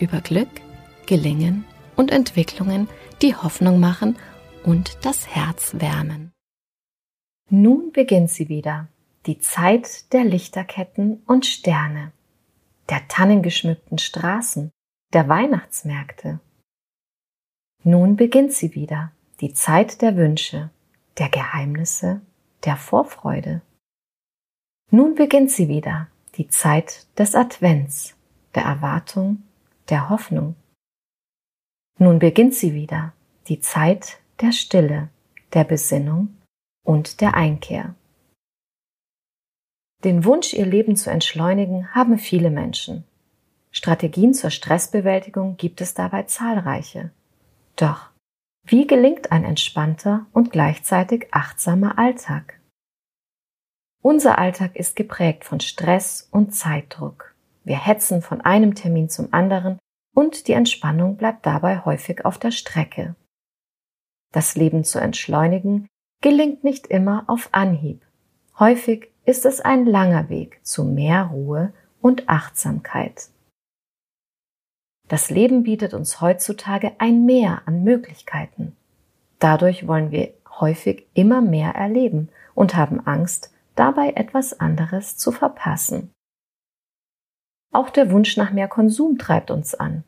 über Glück, Gelingen und Entwicklungen, die Hoffnung machen und das Herz wärmen. Nun beginnt sie wieder, die Zeit der Lichterketten und Sterne der tannengeschmückten Straßen, der Weihnachtsmärkte. Nun beginnt sie wieder, die Zeit der Wünsche, der Geheimnisse, der Vorfreude. Nun beginnt sie wieder, die Zeit des Advents, der Erwartung, der Hoffnung. Nun beginnt sie wieder, die Zeit der Stille, der Besinnung und der Einkehr. Den Wunsch, ihr Leben zu entschleunigen, haben viele Menschen. Strategien zur Stressbewältigung gibt es dabei zahlreiche. Doch, wie gelingt ein entspannter und gleichzeitig achtsamer Alltag? Unser Alltag ist geprägt von Stress und Zeitdruck. Wir hetzen von einem Termin zum anderen und die Entspannung bleibt dabei häufig auf der Strecke. Das Leben zu entschleunigen gelingt nicht immer auf Anhieb. Häufig ist es ein langer Weg zu mehr Ruhe und Achtsamkeit. Das Leben bietet uns heutzutage ein Mehr an Möglichkeiten. Dadurch wollen wir häufig immer mehr erleben und haben Angst, dabei etwas anderes zu verpassen. Auch der Wunsch nach mehr Konsum treibt uns an.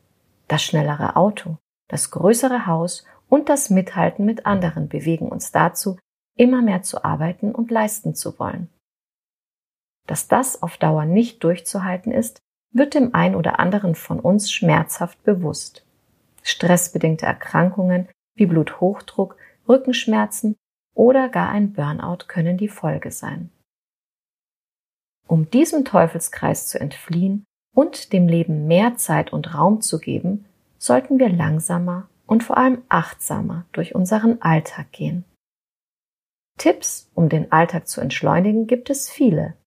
Das schnellere Auto, das größere Haus und das Mithalten mit anderen bewegen uns dazu, immer mehr zu arbeiten und leisten zu wollen. Dass das auf Dauer nicht durchzuhalten ist, wird dem ein oder anderen von uns schmerzhaft bewusst. Stressbedingte Erkrankungen wie Bluthochdruck, Rückenschmerzen oder gar ein Burnout können die Folge sein. Um diesem Teufelskreis zu entfliehen und dem Leben mehr Zeit und Raum zu geben, sollten wir langsamer und vor allem achtsamer durch unseren Alltag gehen. Tipps, um den Alltag zu entschleunigen, gibt es viele.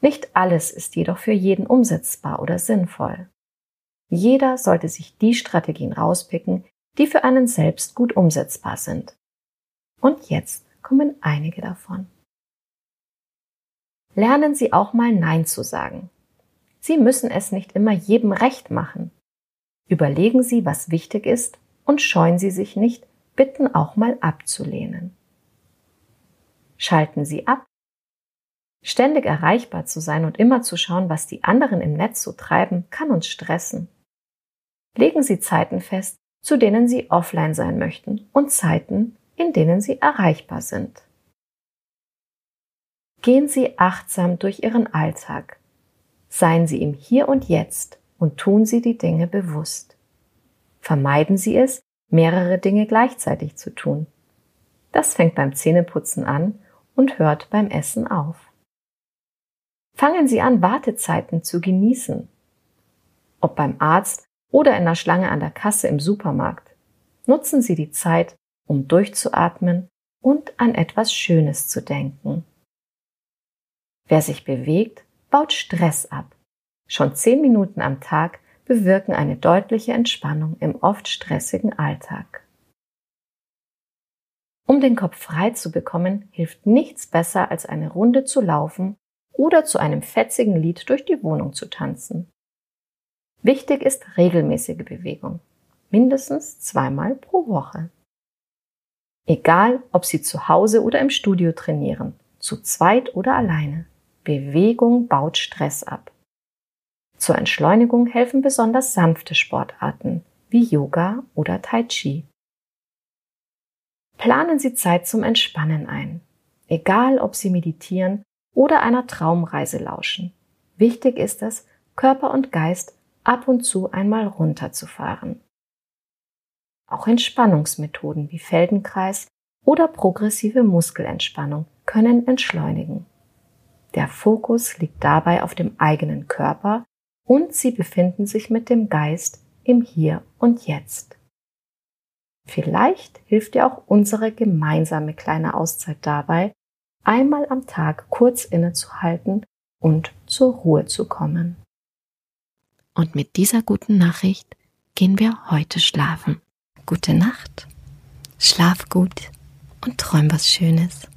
Nicht alles ist jedoch für jeden umsetzbar oder sinnvoll. Jeder sollte sich die Strategien rauspicken, die für einen selbst gut umsetzbar sind. Und jetzt kommen einige davon. Lernen Sie auch mal Nein zu sagen. Sie müssen es nicht immer jedem recht machen. Überlegen Sie, was wichtig ist und scheuen Sie sich nicht, Bitten auch mal abzulehnen. Schalten Sie ab Ständig erreichbar zu sein und immer zu schauen, was die anderen im Netz so treiben, kann uns stressen. Legen Sie Zeiten fest, zu denen Sie offline sein möchten und Zeiten, in denen Sie erreichbar sind. Gehen Sie achtsam durch Ihren Alltag. Seien Sie im Hier und Jetzt und tun Sie die Dinge bewusst. Vermeiden Sie es, mehrere Dinge gleichzeitig zu tun. Das fängt beim Zähneputzen an und hört beim Essen auf. Fangen Sie an, Wartezeiten zu genießen. Ob beim Arzt oder in der Schlange an der Kasse im Supermarkt. Nutzen Sie die Zeit, um durchzuatmen und an etwas Schönes zu denken. Wer sich bewegt, baut Stress ab. Schon zehn Minuten am Tag bewirken eine deutliche Entspannung im oft stressigen Alltag. Um den Kopf frei zu bekommen, hilft nichts besser als eine Runde zu laufen oder zu einem fetzigen Lied durch die Wohnung zu tanzen. Wichtig ist regelmäßige Bewegung, mindestens zweimal pro Woche. Egal, ob Sie zu Hause oder im Studio trainieren, zu zweit oder alleine, Bewegung baut Stress ab. Zur Entschleunigung helfen besonders sanfte Sportarten wie Yoga oder Tai Chi. Planen Sie Zeit zum Entspannen ein. Egal, ob Sie meditieren oder einer Traumreise lauschen. Wichtig ist es, Körper und Geist ab und zu einmal runterzufahren. Auch Entspannungsmethoden wie Feldenkreis oder progressive Muskelentspannung können entschleunigen. Der Fokus liegt dabei auf dem eigenen Körper und sie befinden sich mit dem Geist im Hier und Jetzt. Vielleicht hilft dir auch unsere gemeinsame kleine Auszeit dabei, einmal am Tag kurz innezuhalten und zur Ruhe zu kommen. Und mit dieser guten Nachricht gehen wir heute schlafen. Gute Nacht, schlaf gut und träum was Schönes.